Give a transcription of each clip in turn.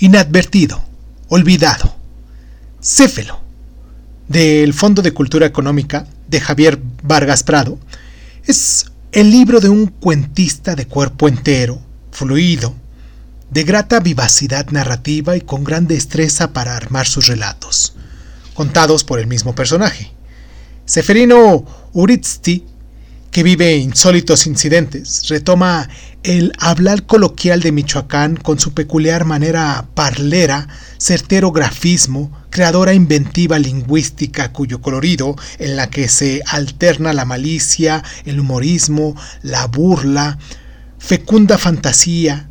Inadvertido, olvidado. Céfelo, del Fondo de Cultura Económica de Javier Vargas Prado, es el libro de un cuentista de cuerpo entero, fluido, de grata vivacidad narrativa y con gran destreza para armar sus relatos, contados por el mismo personaje. Seferino Uritzti que vive insólitos incidentes, retoma el hablar coloquial de Michoacán con su peculiar manera parlera, certero grafismo, creadora inventiva lingüística cuyo colorido, en la que se alterna la malicia, el humorismo, la burla, fecunda fantasía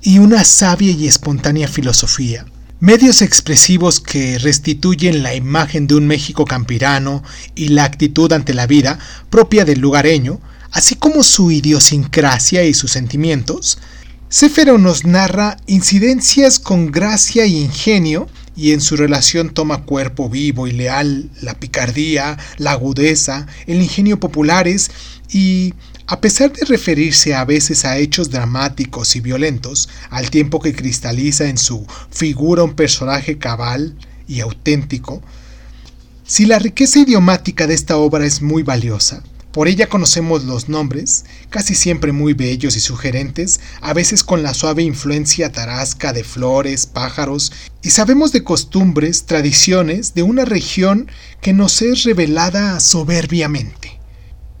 y una sabia y espontánea filosofía, Medios expresivos que restituyen la imagen de un México campirano y la actitud ante la vida propia del lugareño, así como su idiosincrasia y sus sentimientos, Céfero nos narra incidencias con gracia y ingenio y en su relación toma cuerpo vivo y leal la picardía, la agudeza, el ingenio populares y a pesar de referirse a veces a hechos dramáticos y violentos, al tiempo que cristaliza en su figura un personaje cabal y auténtico, si la riqueza idiomática de esta obra es muy valiosa, por ella conocemos los nombres, casi siempre muy bellos y sugerentes, a veces con la suave influencia tarasca de flores, pájaros, y sabemos de costumbres, tradiciones de una región que nos es revelada soberbiamente.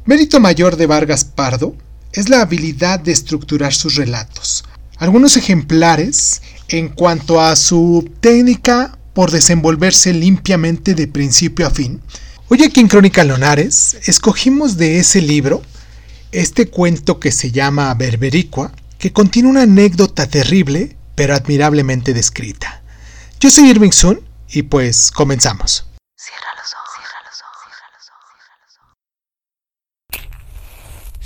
Mérito mayor de Vargas Pardo es la habilidad de estructurar sus relatos. Algunos ejemplares en cuanto a su técnica por desenvolverse limpiamente de principio a fin. Hoy aquí en Crónica Lonares escogimos de ese libro este cuento que se llama Berbericua, que contiene una anécdota terrible pero admirablemente descrita. Yo soy Irving Sun y pues comenzamos.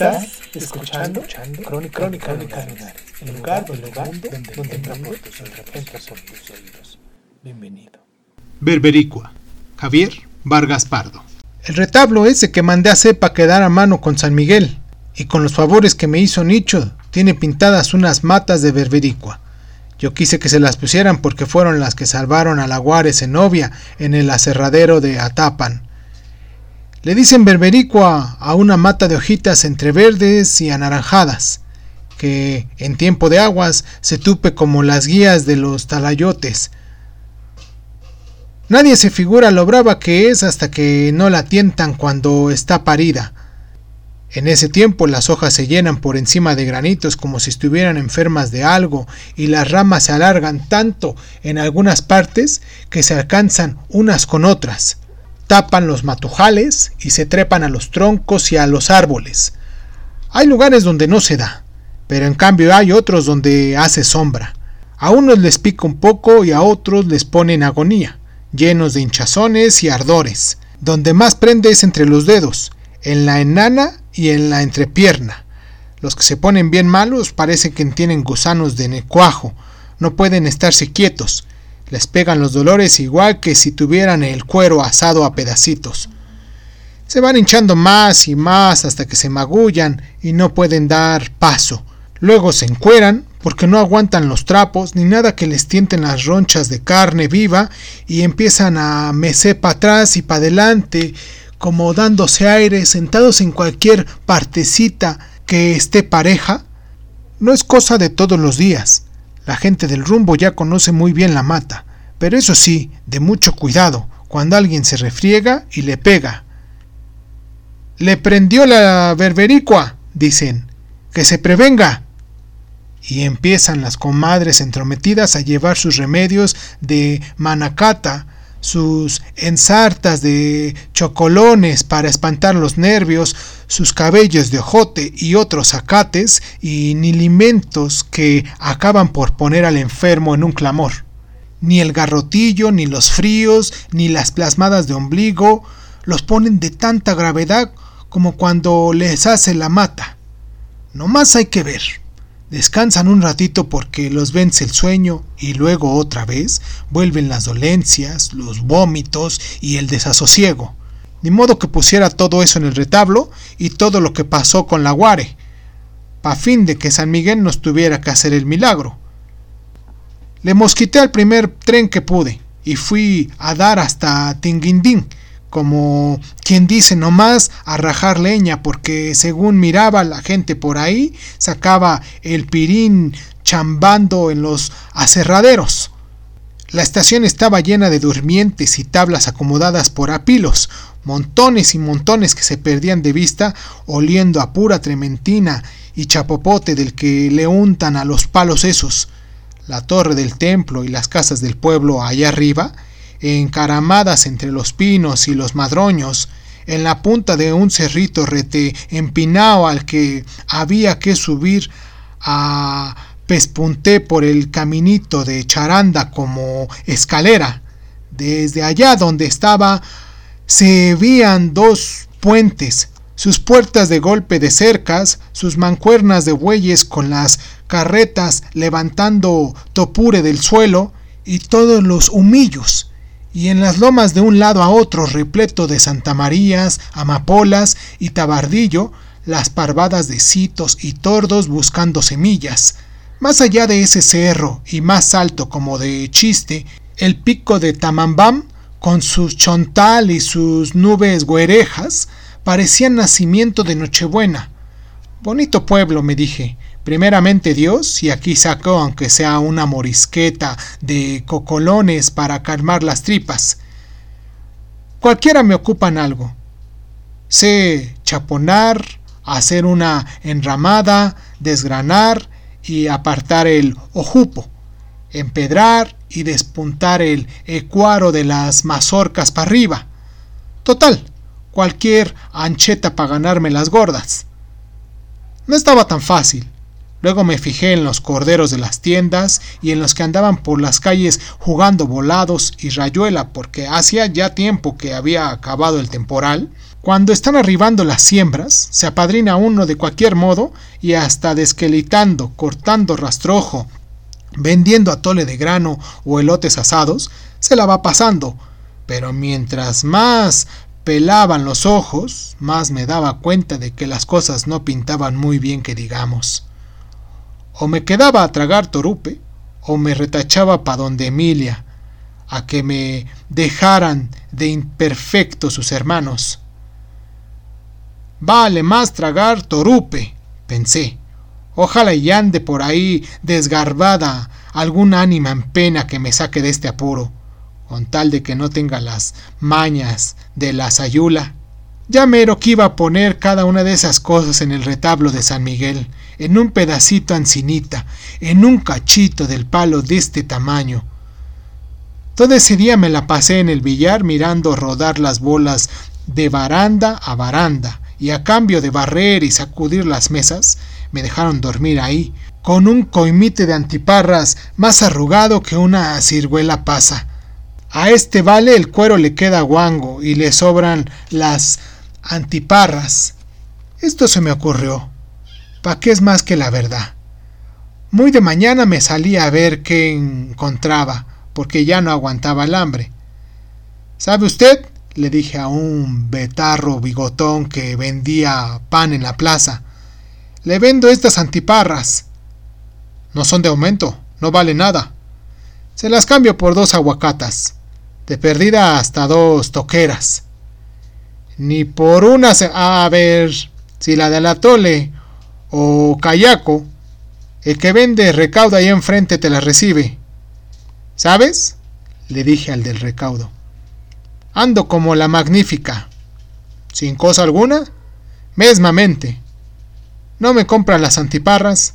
Estás escuchando, Crónica, Crónica, Crónica el lugar, el lugar donde, donde, donde tus oídos. Bienvenido. Berbericua, Javier Vargas Pardo. El retablo ese que mandé a Cepa quedar a mano con San Miguel, y con los favores que me hizo Nicho, tiene pintadas unas matas de berbericua. Yo quise que se las pusieran porque fueron las que salvaron a la Guares en novia en el aserradero de Atapan le dicen berbericua a una mata de hojitas entre verdes y anaranjadas, que en tiempo de aguas se tupe como las guías de los talayotes. Nadie se figura lo brava que es hasta que no la tientan cuando está parida. En ese tiempo las hojas se llenan por encima de granitos como si estuvieran enfermas de algo y las ramas se alargan tanto en algunas partes que se alcanzan unas con otras tapan los matujales y se trepan a los troncos y a los árboles. Hay lugares donde no se da, pero en cambio hay otros donde hace sombra. A unos les pica un poco y a otros les pone en agonía, llenos de hinchazones y ardores. Donde más prende es entre los dedos, en la enana y en la entrepierna. Los que se ponen bien malos parecen que tienen gusanos de necuajo, no pueden estarse quietos, les pegan los dolores igual que si tuvieran el cuero asado a pedacitos. Se van hinchando más y más hasta que se magullan y no pueden dar paso. Luego se encueran porque no aguantan los trapos ni nada que les tienten las ronchas de carne viva y empiezan a mecer para atrás y para adelante como dándose aire sentados en cualquier partecita que esté pareja. No es cosa de todos los días. La gente del rumbo ya conoce muy bien la mata, pero eso sí, de mucho cuidado, cuando alguien se refriega y le pega. Le prendió la berbericua, dicen, que se prevenga. Y empiezan las comadres entrometidas a llevar sus remedios de manacata, sus ensartas de chocolones para espantar los nervios, sus cabellos de ojote y otros acates y nilimentos que acaban por poner al enfermo en un clamor. Ni el garrotillo, ni los fríos, ni las plasmadas de ombligo los ponen de tanta gravedad como cuando les hace la mata. No más hay que ver. Descansan un ratito porque los vence el sueño y luego otra vez vuelven las dolencias, los vómitos y el desasosiego. Ni modo que pusiera todo eso en el retablo y todo lo que pasó con la Guare, pa fin de que San Miguel nos tuviera que hacer el milagro. Le mosquité al primer tren que pude y fui a dar hasta Tinguindín, como quien dice nomás a rajar leña, porque según miraba la gente por ahí, sacaba el pirín chambando en los aserraderos. La estación estaba llena de durmientes y tablas acomodadas por apilos, montones y montones que se perdían de vista oliendo a pura trementina y chapopote del que le untan a los palos esos. La torre del templo y las casas del pueblo allá arriba encaramadas entre los pinos y los madroños, en la punta de un cerrito rete empinado al que había que subir a pespunté por el caminito de charanda como escalera. Desde allá donde estaba se veían dos puentes, sus puertas de golpe de cercas, sus mancuernas de bueyes con las carretas levantando topure del suelo y todos los humillos y en las lomas de un lado a otro repleto de santamarías, amapolas y tabardillo, las parvadas de citos y tordos buscando semillas. Más allá de ese cerro y más alto como de chiste, el pico de Tamambam, con su chontal y sus nubes güerejas, parecía nacimiento de Nochebuena. Bonito pueblo, me dije, Primeramente Dios, y aquí saco aunque sea una morisqueta de cocolones para calmar las tripas. Cualquiera me ocupan algo. Sé chaponar, hacer una enramada, desgranar y apartar el ojupo, empedrar y despuntar el ecuaro de las mazorcas para arriba. Total, cualquier ancheta para ganarme las gordas. No estaba tan fácil. Luego me fijé en los corderos de las tiendas y en los que andaban por las calles jugando volados y rayuela porque hacía ya tiempo que había acabado el temporal. Cuando están arribando las siembras, se apadrina uno de cualquier modo y hasta desquelitando, cortando rastrojo, vendiendo atole de grano o elotes asados, se la va pasando. Pero mientras más pelaban los ojos, más me daba cuenta de que las cosas no pintaban muy bien que digamos. O me quedaba a tragar torupe, o me retachaba pa' donde Emilia, a que me dejaran de imperfectos sus hermanos. Vale más tragar torupe, pensé. Ojalá y ande por ahí desgarbada algún ánima en pena que me saque de este apuro, con tal de que no tenga las mañas de la sayula. Ya mero que iba a poner cada una de esas cosas en el retablo de San Miguel, en un pedacito ancinita, en un cachito del palo de este tamaño. Todo ese día me la pasé en el billar mirando rodar las bolas de baranda a baranda, y a cambio de barrer y sacudir las mesas, me dejaron dormir ahí, con un coimite de antiparras más arrugado que una ciruela pasa. A este vale el cuero le queda guango y le sobran las antiparras. Esto se me ocurrió. ¿Pa qué es más que la verdad? Muy de mañana me salí a ver qué encontraba, porque ya no aguantaba el hambre. ¿Sabe usted? le dije a un betarro bigotón que vendía pan en la plaza. Le vendo estas antiparras. No son de aumento, no vale nada. Se las cambio por dos aguacatas. De perdida hasta dos toqueras. Ni por una se... A ver, si la de la tole o Kayako, el que vende recaudo ahí enfrente te la recibe. ¿Sabes? le dije al del recaudo. Ando como la magnífica. Sin cosa alguna, mesmamente. No me compran las antiparras.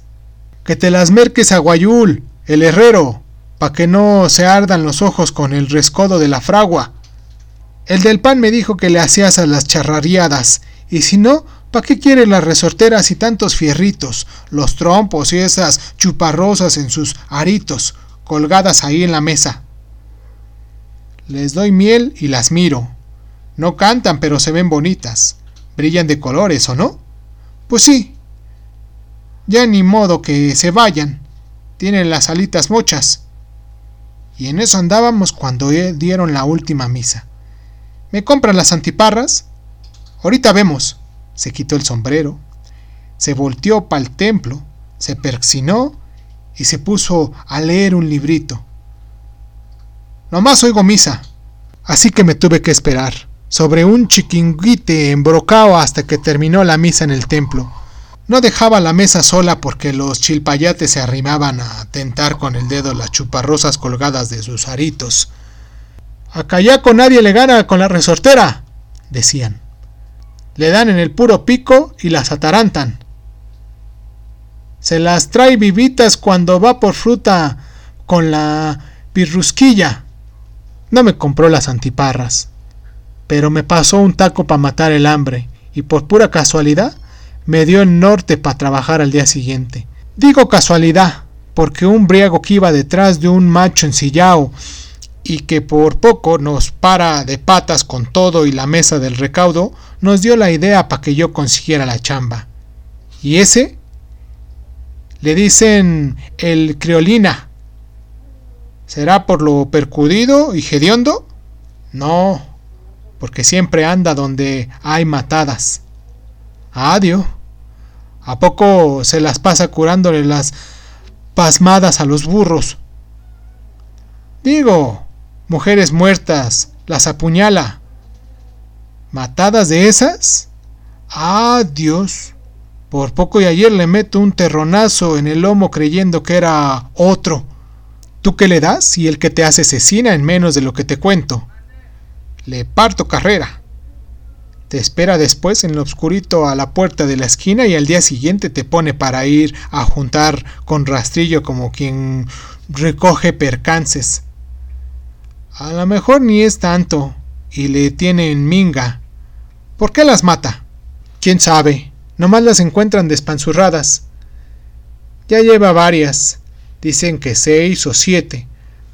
Que te las merques a Guayul, el herrero, pa' que no se ardan los ojos con el rescodo de la fragua. El del pan me dijo que le hacías a las charrariadas, y si no, ¿pa' qué quiere las resorteras y tantos fierritos, los trompos y esas chuparrosas en sus aritos, colgadas ahí en la mesa? Les doy miel y las miro. No cantan, pero se ven bonitas. Brillan de colores, ¿o no? Pues sí. Ya ni modo que se vayan. Tienen las alitas mochas. Y en eso andábamos cuando dieron la última misa. ¿Me compran las antiparras? Ahorita vemos. Se quitó el sombrero, se volteó para el templo, se persinó y se puso a leer un librito. Nomás oigo misa, así que me tuve que esperar, sobre un chiquinguite embrocado hasta que terminó la misa en el templo. No dejaba la mesa sola porque los chilpayates se arrimaban a tentar con el dedo las chuparrosas colgadas de sus aritos. Acá ya con nadie le gana con la resortera, decían. Le dan en el puro pico y las atarantan. Se las trae vivitas cuando va por fruta con la pirrusquilla. No me compró las antiparras, pero me pasó un taco para matar el hambre y por pura casualidad me dio el norte para trabajar al día siguiente. Digo casualidad, porque un briago que iba detrás de un macho ensillao y que por poco nos para de patas con todo y la mesa del recaudo, nos dio la idea para que yo consiguiera la chamba. ¿Y ese? Le dicen el criolina. ¿Será por lo percudido y hediondo? No, porque siempre anda donde hay matadas. Adiós. ¿A poco se las pasa curándole las pasmadas a los burros? Digo, mujeres muertas, las apuñala. ¿Matadas de esas? Ah, Dios. Por poco y ayer le meto un terronazo en el lomo creyendo que era otro. ¿Tú qué le das y el que te hace asesina en menos de lo que te cuento? Le parto carrera. Te espera después en lo oscurito a la puerta de la esquina y al día siguiente te pone para ir a juntar con rastrillo como quien recoge percances. A lo mejor ni es tanto, y le tiene en minga. ¿Por qué las mata? ¿Quién sabe? Nomás las encuentran despanzurradas. Ya lleva varias. Dicen que seis o siete.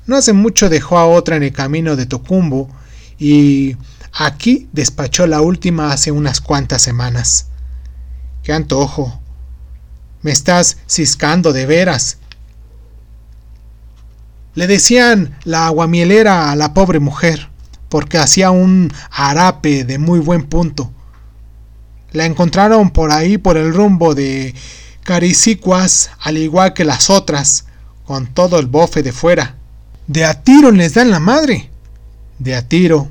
No hace mucho dejó a otra en el camino de Tocumbo y aquí despachó la última hace unas cuantas semanas. ¡Qué antojo! Me estás ciscando de veras. Le decían la aguamielera a la pobre mujer, porque hacía un arape de muy buen punto. La encontraron por ahí por el rumbo de Caricicuas, al igual que las otras, con todo el bofe de fuera. De a tiro les dan la madre. De a tiro.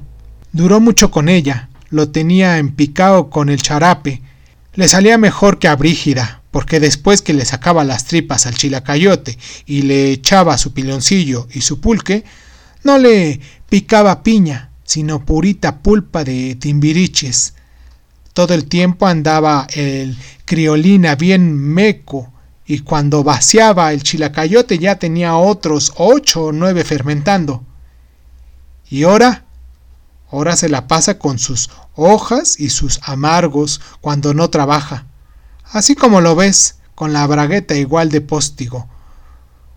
Duró mucho con ella, lo tenía empicado con el charape. Le salía mejor que a Brígida, porque después que le sacaba las tripas al chilacayote y le echaba su piloncillo y su pulque, no le picaba piña, sino purita pulpa de timbiriches. Todo el tiempo andaba el criolina bien meco, y cuando vaciaba el chilacayote ya tenía otros ocho o nueve fermentando. Y ahora, ahora se la pasa con sus hojas y sus amargos cuando no trabaja así como lo ves, con la bragueta igual de póstigo,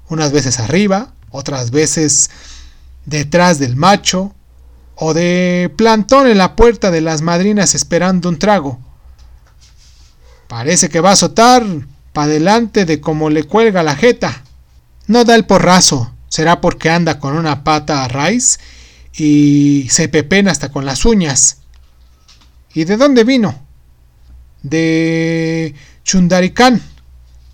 unas veces arriba, otras veces detrás del macho, o de plantón en la puerta de las madrinas esperando un trago. Parece que va a azotar pa' delante de como le cuelga la jeta. No da el porrazo, será porque anda con una pata a raíz y se pepena hasta con las uñas. ¿Y de dónde vino? De Chundaricán.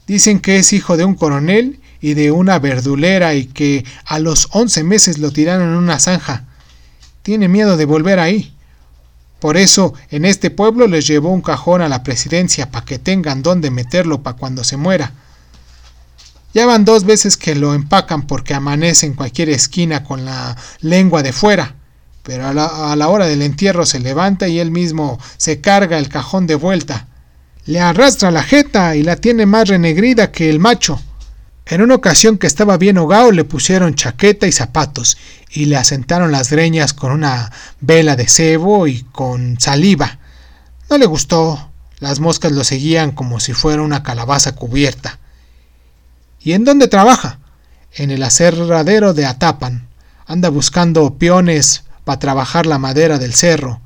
Dicen que es hijo de un coronel y de una verdulera y que a los once meses lo tiraron en una zanja. Tiene miedo de volver ahí. Por eso en este pueblo les llevó un cajón a la presidencia para que tengan dónde meterlo para cuando se muera. Ya van dos veces que lo empacan porque amanece en cualquier esquina con la lengua de fuera pero a la, hora del entierro se levanta y él mismo se carga el cajón de vuelta. Le arrastra la jeta y la tiene más renegrida que el macho. En una ocasión que estaba bien hogado le pusieron chaqueta y zapatos y le asentaron las greñas con una vela de cebo y con saliva. No le gustó. Las moscas lo seguían como si fuera una calabaza cubierta. ¿Y en dónde trabaja? En el aserradero de Atapan. Anda buscando peones para trabajar la madera del cerro.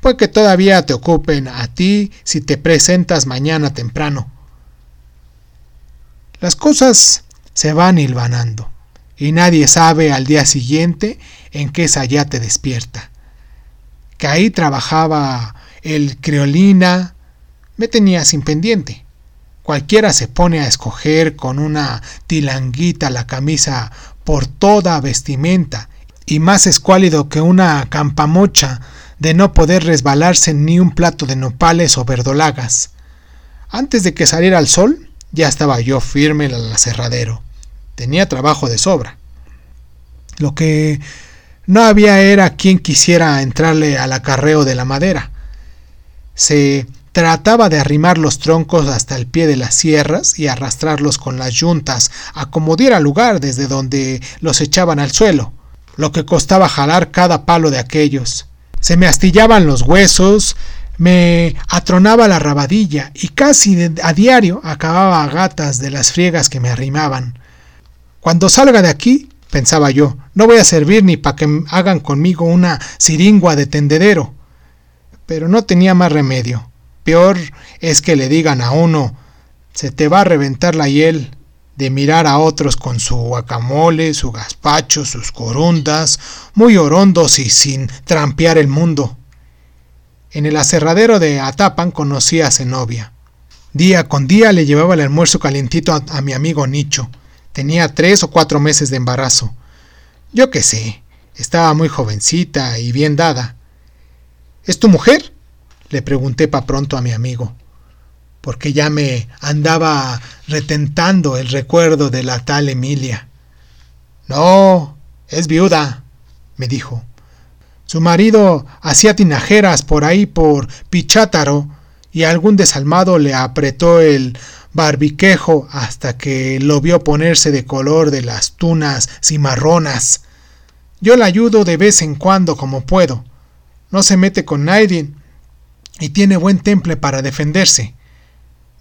Pues que todavía te ocupen a ti si te presentas mañana temprano. Las cosas se van hilvanando y nadie sabe al día siguiente en qué te despierta. Que ahí trabajaba el criolina me tenía sin pendiente. Cualquiera se pone a escoger con una tilanguita la camisa por toda vestimenta y más escuálido que una campamocha de no poder resbalarse ni un plato de nopales o verdolagas. Antes de que saliera el sol, ya estaba yo firme en el aserradero. Tenía trabajo de sobra. Lo que no había era quien quisiera entrarle al acarreo de la madera. Se trataba de arrimar los troncos hasta el pie de las sierras y arrastrarlos con las yuntas a como diera lugar desde donde los echaban al suelo, lo que costaba jalar cada palo de aquellos. Se me astillaban los huesos, me atronaba la rabadilla y casi a diario acababa a gatas de las friegas que me arrimaban. Cuando salga de aquí, pensaba yo, no voy a servir ni para que hagan conmigo una siringua de tendedero. Pero no tenía más remedio. Peor es que le digan a uno, se te va a reventar la hiel de mirar a otros con su guacamole, su gazpacho, sus corundas, muy orondos y sin trampear el mundo. En el aserradero de Atapan conocí a Zenobia. Día con día le llevaba el almuerzo calientito a, mi amigo Nicho. Tenía tres o cuatro meses de embarazo. Yo qué sé, estaba muy jovencita y bien dada. ¿Es tu mujer? le pregunté pa pronto a mi amigo, porque ya me andaba retentando el recuerdo de la tal Emilia. No, es viuda, me dijo. Su marido hacía tinajeras por ahí por Pichátaro y algún desalmado le apretó el barbiquejo hasta que lo vio ponerse de color de las tunas cimarronas. Yo la ayudo de vez en cuando como puedo. No se mete con nadie y tiene buen temple para defenderse.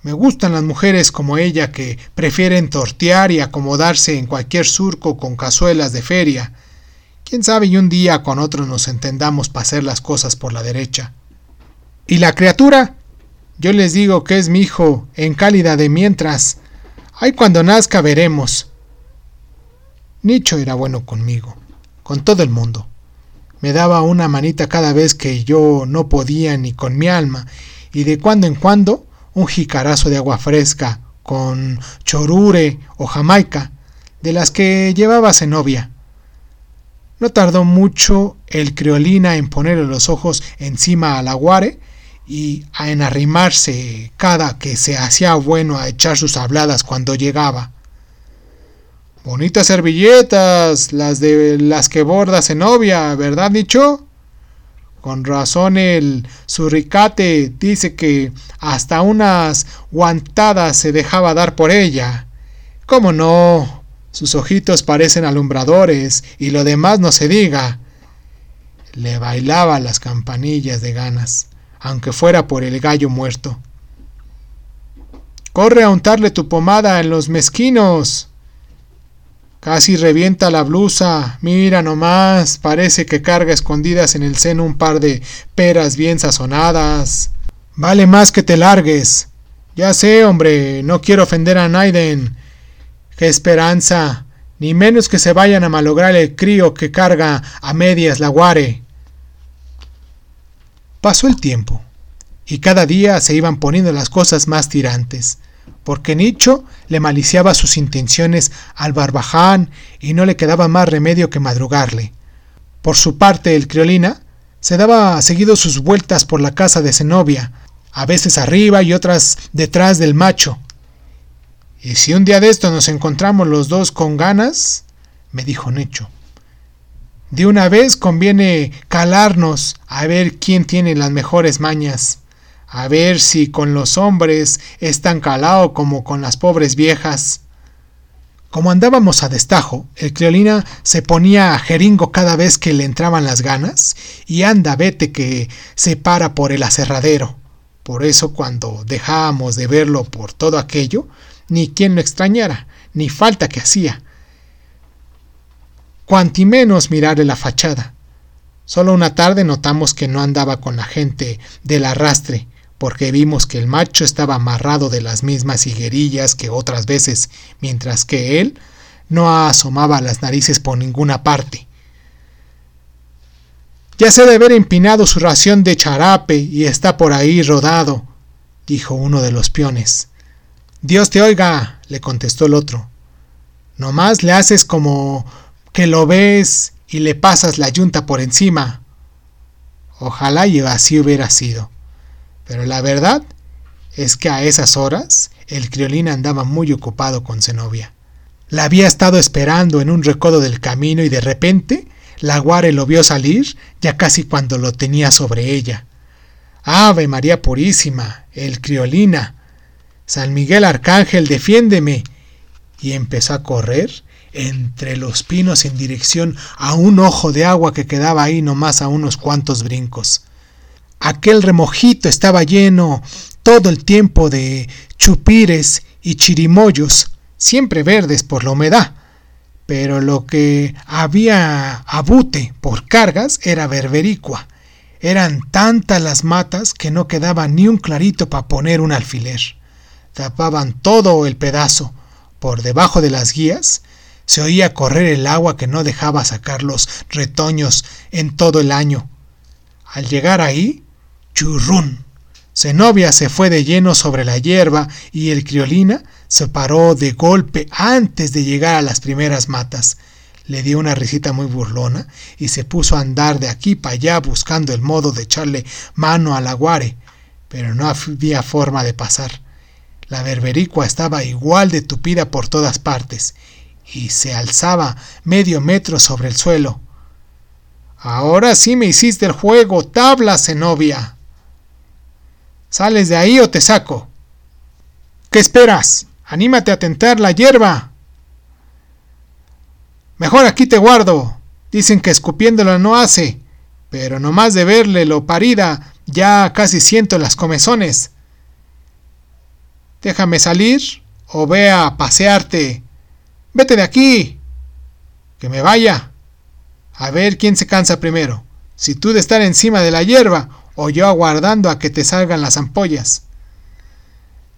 Me gustan las mujeres como ella que prefieren tortear y acomodarse en cualquier surco con cazuelas de feria Quién sabe y un día con otro nos entendamos para hacer las cosas por la derecha. ¿Y la criatura? Yo les digo que es mi hijo, en cálida de mientras. Ay, cuando nazca veremos. Nicho era bueno conmigo, con todo el mundo. Me daba una manita cada vez que yo no podía ni con mi alma, y de cuando en cuando un jicarazo de agua fresca con chorure o jamaica, de las que llevaba Zenobia. No tardó mucho el criolina en ponerle los ojos encima al aguare y a enarrimarse cada que se hacía bueno a echar sus habladas cuando llegaba. Bonitas servilletas, las de las que borda Zenobia, ¿verdad, dicho? Con razón el surricate dice que hasta unas guantadas se dejaba dar por ella. ¿Cómo no? Sus ojitos parecen alumbradores y lo demás no se diga. Le bailaba las campanillas de ganas, aunque fuera por el gallo muerto. Corre a untarle tu pomada en los mezquinos. Casi revienta la blusa. Mira nomás, parece que carga escondidas en el seno un par de peras bien sazonadas. Vale más que te largues. Ya sé, hombre, no quiero ofender a Naiden, ¡Qué esperanza! Ni menos que se vayan a malograr el crío que carga a medias la guare. Pasó el tiempo, y cada día se iban poniendo las cosas más tirantes, porque Nicho le maliciaba sus intenciones al barbaján y no le quedaba más remedio que madrugarle. Por su parte, el criolina se daba seguido sus vueltas por la casa de Zenobia, a veces arriba y otras detrás del macho, ¿Y si un día de esto nos encontramos los dos con ganas? me dijo Necho. De una vez conviene calarnos a ver quién tiene las mejores mañas, a ver si con los hombres es tan calado como con las pobres viejas. Como andábamos a destajo, el criolina se ponía a jeringo cada vez que le entraban las ganas y anda vete que se para por el aserradero. Por eso cuando dejábamos de verlo por todo aquello, ni quien lo extrañara, ni falta que hacía. Cuanti menos mirarle la fachada. Solo una tarde notamos que no andaba con la gente del arrastre, porque vimos que el macho estaba amarrado de las mismas higuerillas que otras veces, mientras que él no asomaba las narices por ninguna parte. Ya se debe haber empinado su ración de charape y está por ahí rodado, dijo uno de los peones. Dios te oiga, le contestó el otro. Nomás le haces como que lo ves y le pasas la yunta por encima. Ojalá y así hubiera sido. Pero la verdad es que a esas horas el criolín andaba muy ocupado con Zenobia. La había estado esperando en un recodo del camino y de repente la guare lo vio salir ya casi cuando lo tenía sobre ella. Ave María Purísima, el criolina. San Miguel Arcángel, defiéndeme. Y empezó a correr entre los pinos en dirección a un ojo de agua que quedaba ahí nomás a unos cuantos brincos. Aquel remojito estaba lleno todo el tiempo de chupires y chirimoyos, siempre verdes por la humedad, pero lo que había abute por cargas era berbericua. Eran tantas las matas que no quedaba ni un clarito para poner un alfiler. Tapaban todo el pedazo. Por debajo de las guías se oía correr el agua que no dejaba sacar los retoños en todo el año. Al llegar ahí, churrún. Zenobia se fue de lleno sobre la hierba y el criolina se paró de golpe antes de llegar a las primeras matas. Le dio una risita muy burlona y se puso a andar de aquí para allá buscando el modo de echarle mano al aguare, pero no había forma de pasar. La berbericua estaba igual de tupida por todas partes y se alzaba medio metro sobre el suelo. Ahora sí me hiciste el juego, tabla, Zenobia. ¿Sales de ahí o te saco? ¿Qué esperas? Anímate a tentar la hierba. Mejor aquí te guardo. Dicen que escupiéndola no hace, pero nomás de verle lo parida, ya casi siento las comezones. Déjame salir o ve a pasearte. Vete de aquí. Que me vaya. A ver quién se cansa primero. Si tú de estar encima de la hierba o yo aguardando a que te salgan las ampollas.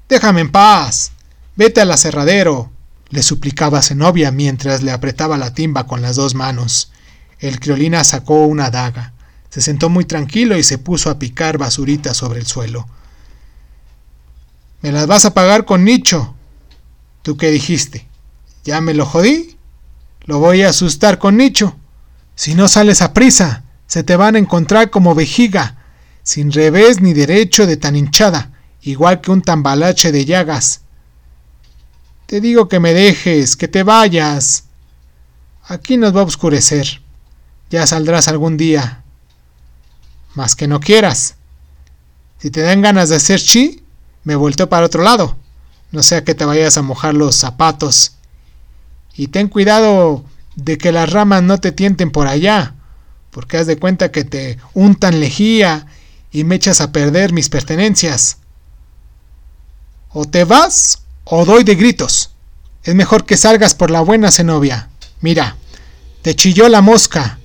Déjame en paz. Vete al aserradero, le suplicaba Zenobia mientras le apretaba la timba con las dos manos. El criolina sacó una daga, se sentó muy tranquilo y se puso a picar basuritas sobre el suelo. Me las vas a pagar con nicho. ¿Tú qué dijiste? ¿Ya me lo jodí? Lo voy a asustar con nicho. Si no sales a prisa, se te van a encontrar como vejiga, sin revés ni derecho de tan hinchada, igual que un tambalache de llagas. Te digo que me dejes, que te vayas. Aquí nos va a oscurecer. Ya saldrás algún día. Más que no quieras. Si te dan ganas de hacer chi, me volteo para otro lado. No sea que te vayas a mojar los zapatos. Y ten cuidado de que las ramas no te tienten por allá, porque haz de cuenta que te untan lejía y me echas a perder mis pertenencias. O te vas o doy de gritos. Es mejor que salgas por la buena Zenobia. Mira, te chilló la mosca.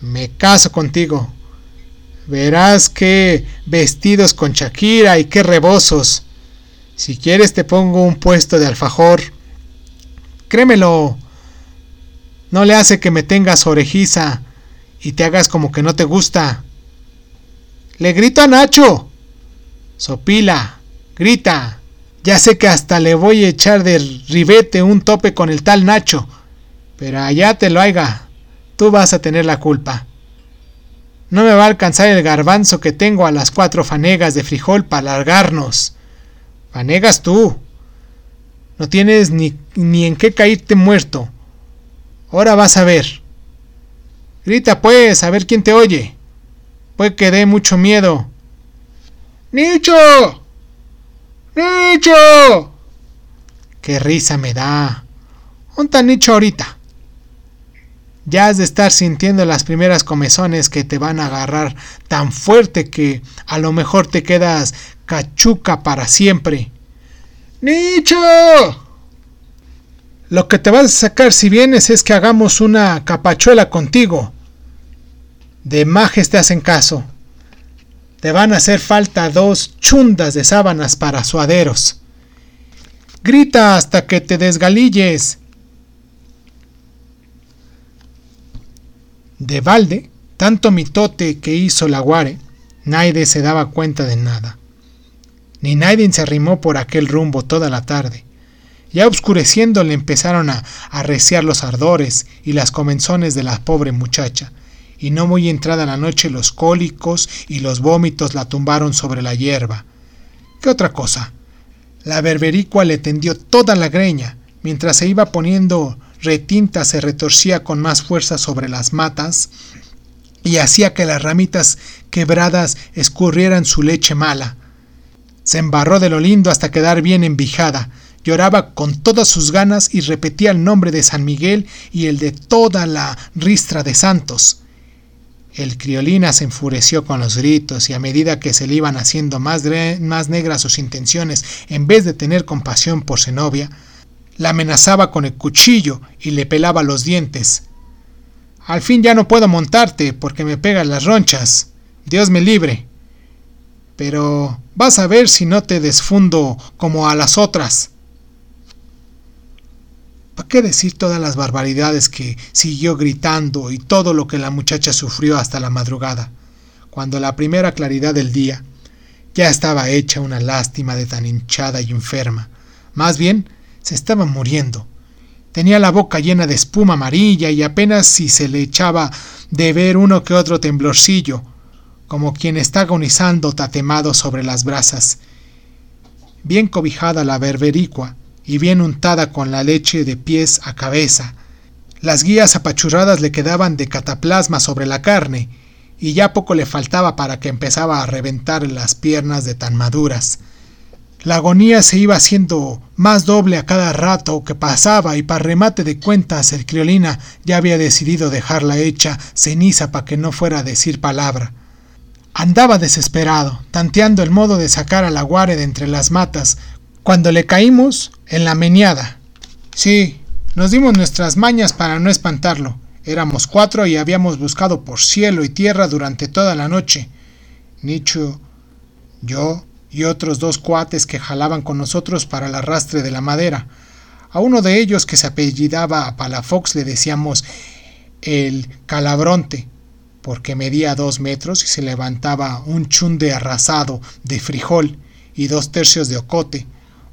Me caso contigo. Verás qué vestidos con Shakira y qué rebosos. Si quieres te pongo un puesto de alfajor. Créemelo. No le hace que me tengas orejiza y te hagas como que no te gusta. Le grito a Nacho. Sopila, grita. Ya sé que hasta le voy a echar de ribete un tope con el tal Nacho. Pero allá te lo haga. Tú vas a tener la culpa. No me va a alcanzar el garbanzo que tengo a las cuatro fanegas de frijol para largarnos. Fanegas tú. No tienes ni, ni en qué caírte muerto. Ahora vas a ver. Grita pues, a ver quién te oye. Puede que dé mucho miedo. ¡Nicho! ¡Nicho! ¡Qué risa me da! Un tanicho ahorita. Ya has de estar sintiendo las primeras comezones que te van a agarrar tan fuerte que a lo mejor te quedas cachuca para siempre. ¡Nicho! Lo que te vas a sacar si vienes es que hagamos una capachuela contigo. De majes te hacen caso. Te van a hacer falta dos chundas de sábanas para suaderos. Grita hasta que te desgalilles. De balde, tanto mitote que hizo la guare, nadie se daba cuenta de nada. Ni nadie se arrimó por aquel rumbo toda la tarde. Ya oscureciendo le empezaron a arreciar los ardores y las comenzones de la pobre muchacha, y no muy entrada la noche los cólicos y los vómitos la tumbaron sobre la hierba. ¿Qué otra cosa? La berbericua le tendió toda la greña, mientras se iba poniendo retinta se retorcía con más fuerza sobre las matas y hacía que las ramitas quebradas escurrieran su leche mala. Se embarró de lo lindo hasta quedar bien envijada, lloraba con todas sus ganas y repetía el nombre de San Miguel y el de toda la ristra de santos. El criolina se enfureció con los gritos y a medida que se le iban haciendo más, más negras sus intenciones, en vez de tener compasión por Zenobia, la amenazaba con el cuchillo y le pelaba los dientes. Al fin ya no puedo montarte porque me pegan las ronchas. Dios me libre. Pero vas a ver si no te desfundo como a las otras. ¿Para qué decir todas las barbaridades que siguió gritando y todo lo que la muchacha sufrió hasta la madrugada, cuando la primera claridad del día ya estaba hecha una lástima de tan hinchada y enferma? Más bien, se estaba muriendo. Tenía la boca llena de espuma amarilla y apenas si se le echaba de ver uno que otro temblorcillo, como quien está agonizando tatemado sobre las brasas. Bien cobijada la berbericua y bien untada con la leche de pies a cabeza. Las guías apachurradas le quedaban de cataplasma sobre la carne, y ya poco le faltaba para que empezaba a reventar las piernas de tan maduras. La agonía se iba haciendo más doble a cada rato que pasaba y para remate de cuentas el criolina ya había decidido dejarla hecha ceniza para que no fuera a decir palabra. Andaba desesperado, tanteando el modo de sacar a la guare de entre las matas, cuando le caímos en la meneada. Sí, nos dimos nuestras mañas para no espantarlo. Éramos cuatro y habíamos buscado por cielo y tierra durante toda la noche. Nicho, yo, y otros dos cuates que jalaban con nosotros para el arrastre de la madera. A uno de ellos que se apellidaba Palafox le decíamos el calabronte, porque medía dos metros y se levantaba un chunde arrasado de frijol y dos tercios de ocote.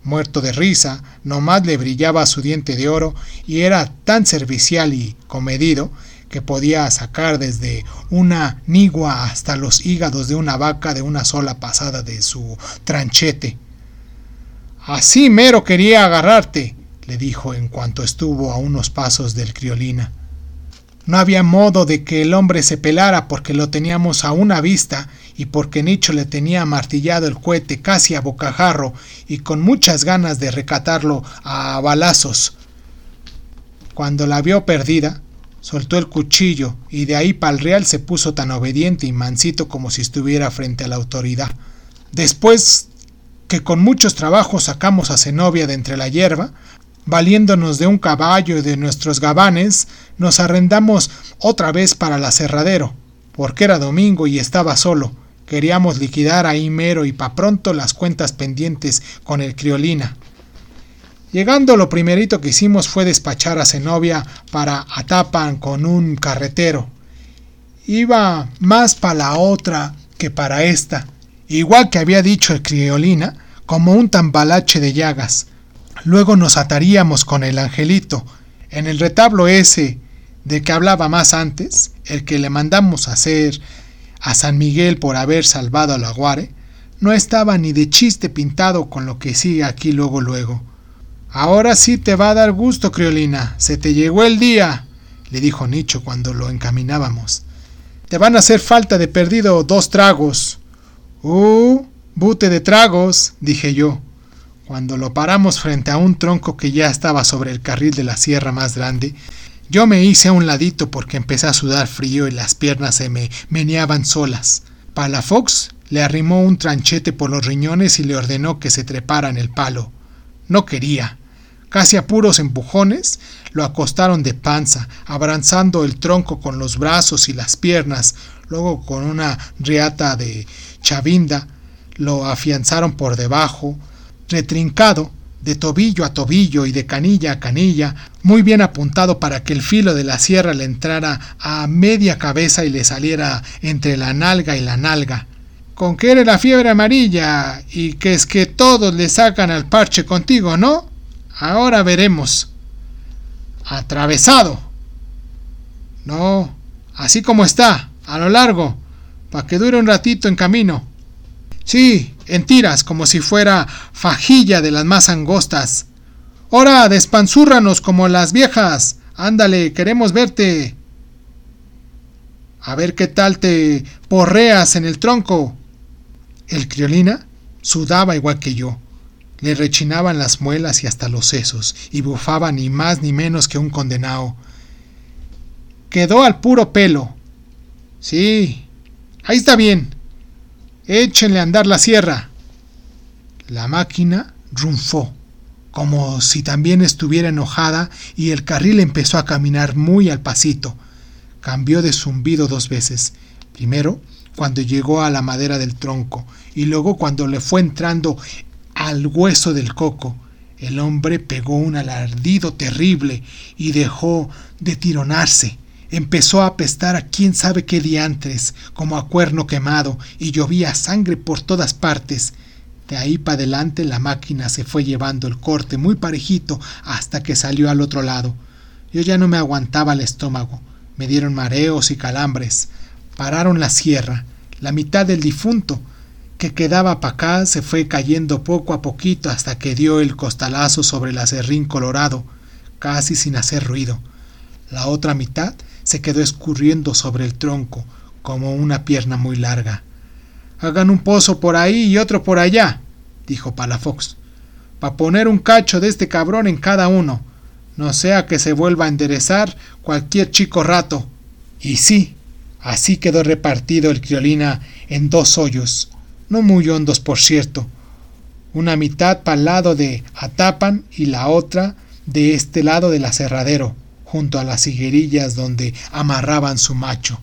Muerto de risa, nomás le brillaba su diente de oro y era tan servicial y comedido que podía sacar desde una nigua hasta los hígados de una vaca de una sola pasada de su tranchete. Así mero quería agarrarte, le dijo en cuanto estuvo a unos pasos del criolina. No había modo de que el hombre se pelara porque lo teníamos a una vista y porque Nicho le tenía martillado el cohete casi a bocajarro y con muchas ganas de recatarlo a balazos. Cuando la vio perdida, soltó el cuchillo y de ahí pa'l real se puso tan obediente y mansito como si estuviera frente a la autoridad. Después que con muchos trabajos sacamos a Zenobia de entre la hierba, valiéndonos de un caballo y de nuestros gabanes, nos arrendamos otra vez para el aserradero, porque era domingo y estaba solo. Queríamos liquidar ahí mero y pa pronto las cuentas pendientes con el criolina. Llegando lo primerito que hicimos fue despachar a Zenobia para Atapan con un carretero. Iba más para la otra que para esta, igual que había dicho el criolina, como un tambalache de llagas. Luego nos ataríamos con el angelito. En el retablo ese de que hablaba más antes, el que le mandamos hacer a San Miguel por haber salvado a la Guare, no estaba ni de chiste pintado con lo que sigue aquí luego luego. Ahora sí te va a dar gusto, Criolina. Se te llegó el día, le dijo Nicho cuando lo encaminábamos. Te van a hacer falta de perdido dos tragos. Uh, bute de tragos, dije yo. Cuando lo paramos frente a un tronco que ya estaba sobre el carril de la sierra más grande, yo me hice a un ladito porque empecé a sudar frío y las piernas se me meneaban solas. Palafox le arrimó un tranchete por los riñones y le ordenó que se trepara en el palo. No quería. Casi a puros empujones, lo acostaron de panza, abrazando el tronco con los brazos y las piernas, luego con una riata de chavinda, lo afianzaron por debajo, retrincado, de tobillo a tobillo y de canilla a canilla, muy bien apuntado para que el filo de la sierra le entrara a media cabeza y le saliera entre la nalga y la nalga. Con que eres la fiebre amarilla y que es que todos le sacan al parche contigo, ¿no? Ahora veremos. Atravesado. No, así como está, a lo largo, para que dure un ratito en camino. Sí, en tiras, como si fuera fajilla de las más angostas. ¡Hora, despanzúrranos como las viejas! Ándale, queremos verte. A ver qué tal te porreas en el tronco. El criolina sudaba igual que yo. Le rechinaban las muelas y hasta los sesos, y bufaba ni más ni menos que un condenado. Quedó al puro pelo. Sí, ahí está bien. Échenle a andar la sierra. La máquina rumfó, como si también estuviera enojada, y el carril empezó a caminar muy al pasito. Cambió de zumbido dos veces. Primero, cuando llegó a la madera del tronco, y luego cuando le fue entrando al hueso del coco. El hombre pegó un alardido terrible y dejó de tironarse. Empezó a apestar a quién sabe qué diantres, como a cuerno quemado, y llovía sangre por todas partes. De ahí para adelante la máquina se fue llevando el corte muy parejito hasta que salió al otro lado. Yo ya no me aguantaba el estómago. Me dieron mareos y calambres. Pararon la sierra. La mitad del difunto que quedaba para acá se fue cayendo poco a poquito hasta que dio el costalazo sobre el acerrín colorado, casi sin hacer ruido. La otra mitad se quedó escurriendo sobre el tronco, como una pierna muy larga. Hagan un pozo por ahí y otro por allá, dijo Palafox, para poner un cacho de este cabrón en cada uno, no sea que se vuelva a enderezar cualquier chico rato. Y sí, así quedó repartido el criolina en dos hoyos, no muy hondos por cierto, una mitad para el lado de Atapan y la otra de este lado del aserradero junto a las higuerillas donde amarraban su macho.